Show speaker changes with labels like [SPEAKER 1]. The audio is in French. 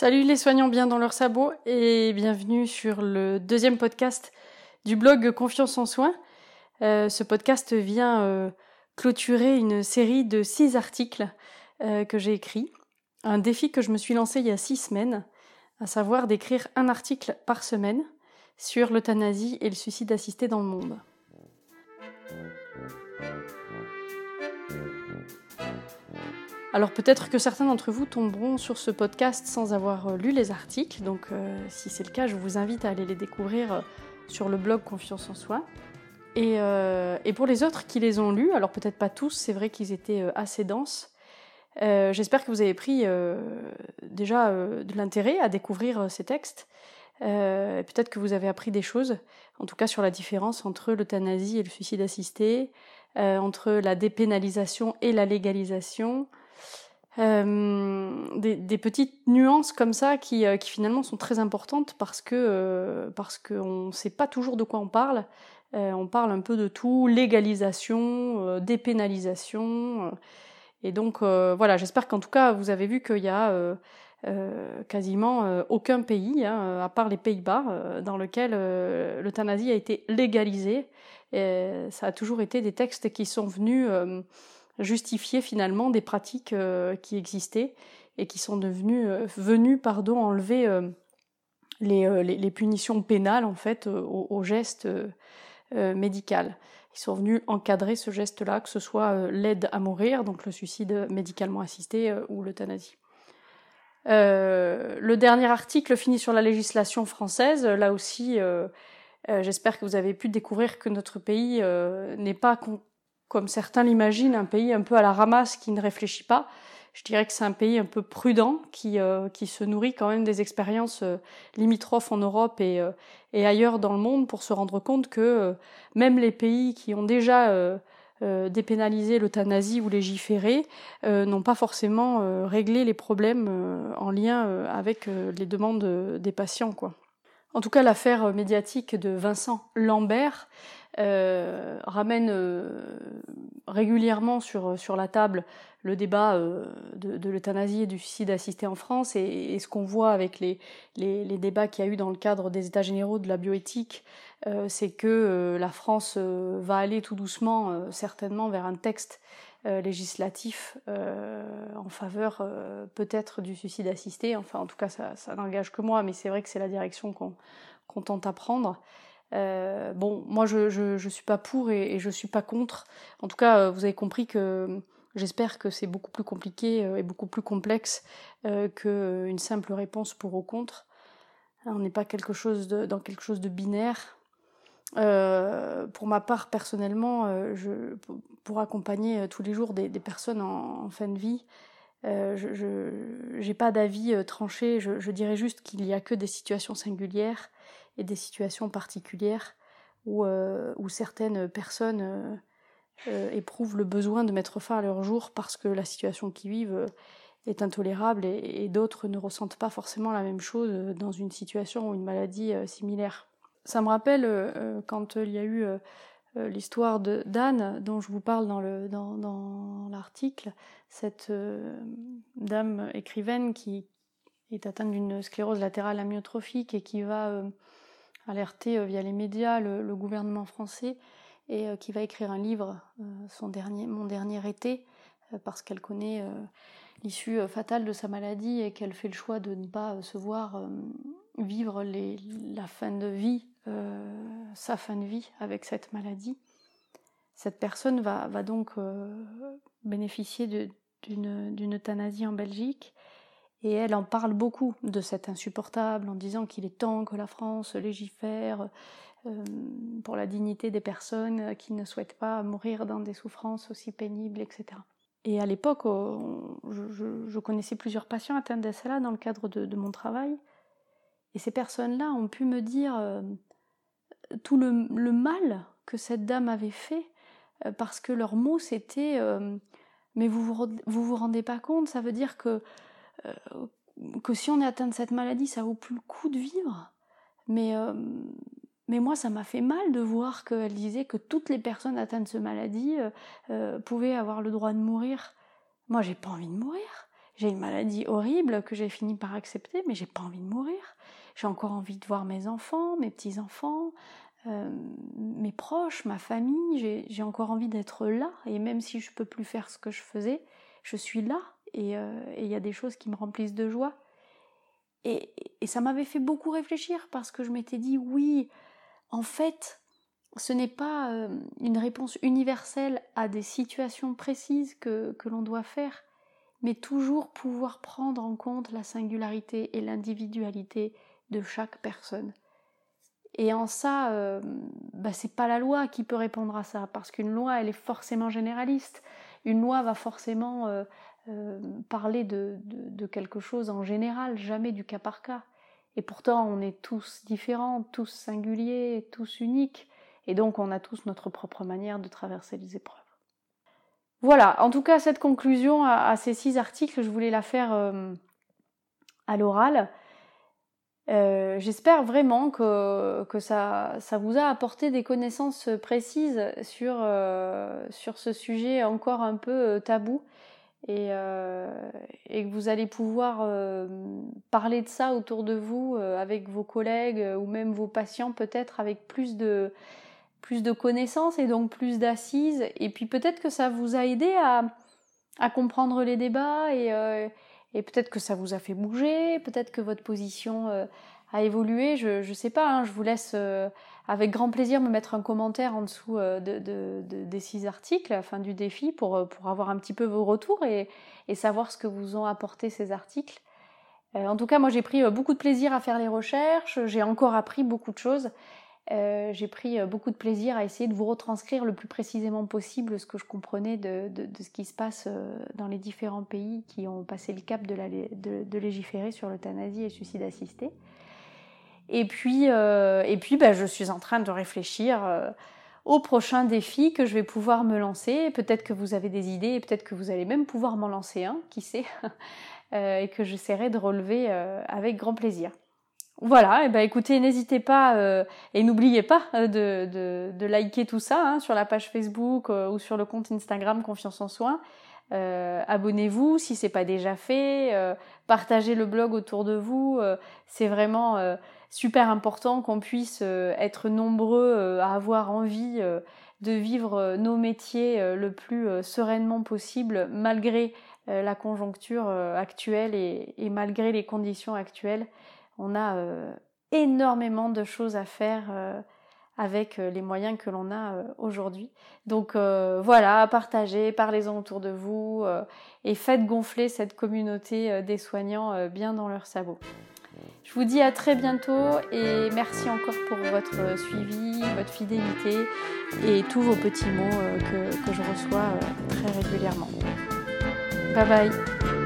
[SPEAKER 1] Salut les soignants bien dans leurs sabots et bienvenue sur le deuxième podcast du blog Confiance en soins. Euh, ce podcast vient euh, clôturer une série de six articles euh, que j'ai écrits. Un défi que je me suis lancé il y a six semaines, à savoir d'écrire un article par semaine sur l'euthanasie et le suicide assisté dans le monde. Alors peut-être que certains d'entre vous tomberont sur ce podcast sans avoir euh, lu les articles, donc euh, si c'est le cas, je vous invite à aller les découvrir euh, sur le blog Confiance en soi. Et, et pour les autres qui les ont lus, alors peut-être pas tous, c'est vrai qu'ils étaient assez denses, j'espère que vous avez pris déjà de l'intérêt à découvrir ces textes. peut-être que vous avez appris des choses, en tout cas sur la différence entre l'euthanasie et le suicide assisté, entre la dépénalisation et la légalisation, euh, des, petites nuances comme ça qui, euh, qui, finalement sont très importantes parce que euh, parce qu'on ne sait pas toujours de quoi on parle. Euh, on parle un peu de tout, légalisation, dépénalisation. et donc voilà, j'espère qu'en tout cas vous avez vu qu'il y a quasiment aucun pays, hein, à part les Pays-Bas, dans lequel l'euthanasie a été légalisée. Et ça a toujours été des textes qui sont venus justifier finalement des pratiques euh, qui existaient et qui sont devenues euh, venues pardon enlever euh, les, les, punitions pénales en fait au, geste médical. Ils sont venus encadrer ce geste-là, que ce soit l'aide à mourir, donc le suicide médicalement assisté ou l'euthanasie. le dernier article finit sur la législation française. Là aussi, j'espère que vous avez pu découvrir que notre pays n'est pas comme certains l'imaginent, un pays un peu à la ramasse qui ne réfléchit pas. Je dirais que c'est un pays un peu prudent qui, euh, qui se nourrit quand même des expériences euh, limitrophes en Europe et, euh, et ailleurs dans le monde pour se rendre compte que même les pays qui ont déjà dépénalisé l'euthanasie ou légiféré n'ont pas forcément réglé les problèmes en lien avec les demandes des patients. Quoi. En tout cas, l'affaire médiatique de Vincent Lambert euh, ramène euh, régulièrement sur, sur la table le débat euh, de, de l'euthanasie et du suicide assisté en France et, et ce qu'on voit avec les, les, les débats qu'il y a eu dans le cadre des États généraux de la bioéthique, euh, c'est que la France va aller tout doucement certainement vers un texte législatif en faveur peut-être du suicide assisté. Enfin, en tout cas, ça, n'engage que moi, mais c'est vrai que c'est la direction qu'on tente à prendre. Euh, bon, moi je, je, je, suis pas pour et, et, je suis pas contre. En tout cas, euh, vous avez compris que j'espère que c'est beaucoup plus compliqué euh, et beaucoup plus complexe euh, qu'une simple réponse pour ou contre. On n'est pas quelque chose de, dans quelque chose de binaire. Euh, pour ma part, personnellement, euh, pour accompagner tous les jours des, personnes en, fin de vie, euh, je n'ai pas d'avis tranché. Je, dirais juste qu'il n'y a que des situations singulières et des situations particulières où, euh, certaines personnes euh, euh, éprouvent le besoin de mettre fin à leur jour parce que la situation qu'ils vivent euh, est intolérable et, d'autres ne ressentent pas forcément la même chose dans une situation ou une maladie euh, similaire. Ça me rappelle euh, quand il y a eu l'histoire d'Anne dont je vous parle dans le dans, dans l'article cette euh, dame écrivaine qui est atteinte d'une sclérose latérale amyotrophique et qui va euh, alerter euh, via les médias le, gouvernement français et euh, qui va écrire un livre, euh, son dernier, mon dernier été, parce qu'elle connaît l'issue fatale de sa maladie et qu'elle fait le choix de ne pas se voir vivre la fin de vie, sa fin de vie avec cette maladie. Cette personne va, va donc bénéficier d'une euthanasie en Belgique et elle en parle beaucoup de cet insupportable en disant qu'il est temps que la France légifère euh, pour la dignité des personnes qui ne souhaitent pas mourir dans des souffrances aussi pénibles, etc. Et à l'époque, je, je, connaissais plusieurs patients atteints de cela dans le cadre de, de, mon travail. Et ces personnes-là ont pu me dire euh, tout le, mal que cette dame avait fait, euh, parce que leurs mots c'était euh, Mais vous vous, rendez pas compte, ça veut dire que euh, que si on est atteint de cette maladie, ça vaut plus le coup de vivre. Mais, mais moi, ça m'a fait mal de voir qu'elle disait que toutes les personnes atteintes de cette maladie pouvaient avoir le droit de mourir. Moi, j'ai pas envie de mourir. j'ai une maladie horrible que j'ai fini par accepter, mais j'ai pas envie de mourir. J'ai encore envie de voir mes enfants, mes petits-enfants, euh, mes proches, ma famille. J'ai encore envie d'être là. Et même si je peux plus faire ce que je faisais, je suis là. Et il y a des choses qui me remplissent de joie. Et, et ça m'avait fait beaucoup réfléchir parce que je m'étais dit, oui, en fait, ce n'est pas euh, une réponse universelle à des situations précises que, que l'on doit faire, mais toujours pouvoir prendre en compte la singularité et l'individualité de chaque personne. Et en ça, euh, bah, c'est pas la loi qui peut répondre à ça, parce qu'une loi, elle est forcément généraliste. Une loi va forcément euh, parler de, de, quelque chose en général, jamais du cas par cas. Et pourtant, on est tous différents, tous singuliers, tous uniques. Et donc, on a tous notre propre manière de traverser les épreuves. Voilà, en tout cas, cette conclusion à, ces six articles, je voulais la faire euh, à l'oral. Euh, j'espère vraiment que, que ça, ça, vous a apporté des connaissances précises sur, euh, sur ce sujet encore un peu tabou et, et, que vous allez pouvoir parler de ça autour de vous avec vos collègues ou même vos patients peut-être avec plus de, plus de connaissances et donc plus d'assises. Et puis peut-être que ça vous a aidé à, à comprendre les débats et, euh, et peut-être que ça vous a fait bouger, peut-être que votre position euh, a évolué. Je ne sais pas, hein, je vous laisse euh, avec grand plaisir me mettre un commentaire en dessous de, de, des six articles, la fin du défi, pour, pour avoir un petit peu vos retours et, et savoir ce que vous ont apporté ces articles. en tout cas, moi j'ai pris beaucoup de plaisir à faire les recherches, j'ai encore appris beaucoup de choses euh, j'ai pris euh, beaucoup de plaisir à essayer de vous retranscrire le plus précisément possible ce que je comprenais de, ce qui se passe euh, dans les différents pays qui ont passé le cap de, légiférer sur l'euthanasie et le suicide assisté. Et puis, ben, je suis en train de réfléchir euh, au prochain défi que je vais pouvoir me lancer. Peut-être que vous avez des idées peut-être que vous allez même pouvoir m'en lancer un, qui sait, et que j'essaierai de relever avec grand plaisir. Voilà, et eh ben écoutez, n'hésitez pas euh, et n'oubliez pas euh, de, de, liker tout ça hein, sur la page Facebook euh, ou sur le compte Instagram Confiance en Soins. Abonnez-vous si c'est pas déjà fait, partagez le blog autour de vous. c'est vraiment super important qu'on puisse être nombreux à avoir envie de vivre nos métiers le plus sereinement possible malgré la conjoncture actuelle et, et malgré les conditions actuelles on a euh, énormément de choses à faire euh, avec euh, les moyens que l'on a aujourd'hui. Donc voilà, partagez, parlez-en autour de vous et faites gonfler cette communauté des soignants bien dans leur sabot. Je vous dis à très bientôt et merci encore pour votre suivi, votre fidélité et tous vos petits mots que, que je reçois très régulièrement. Bye bye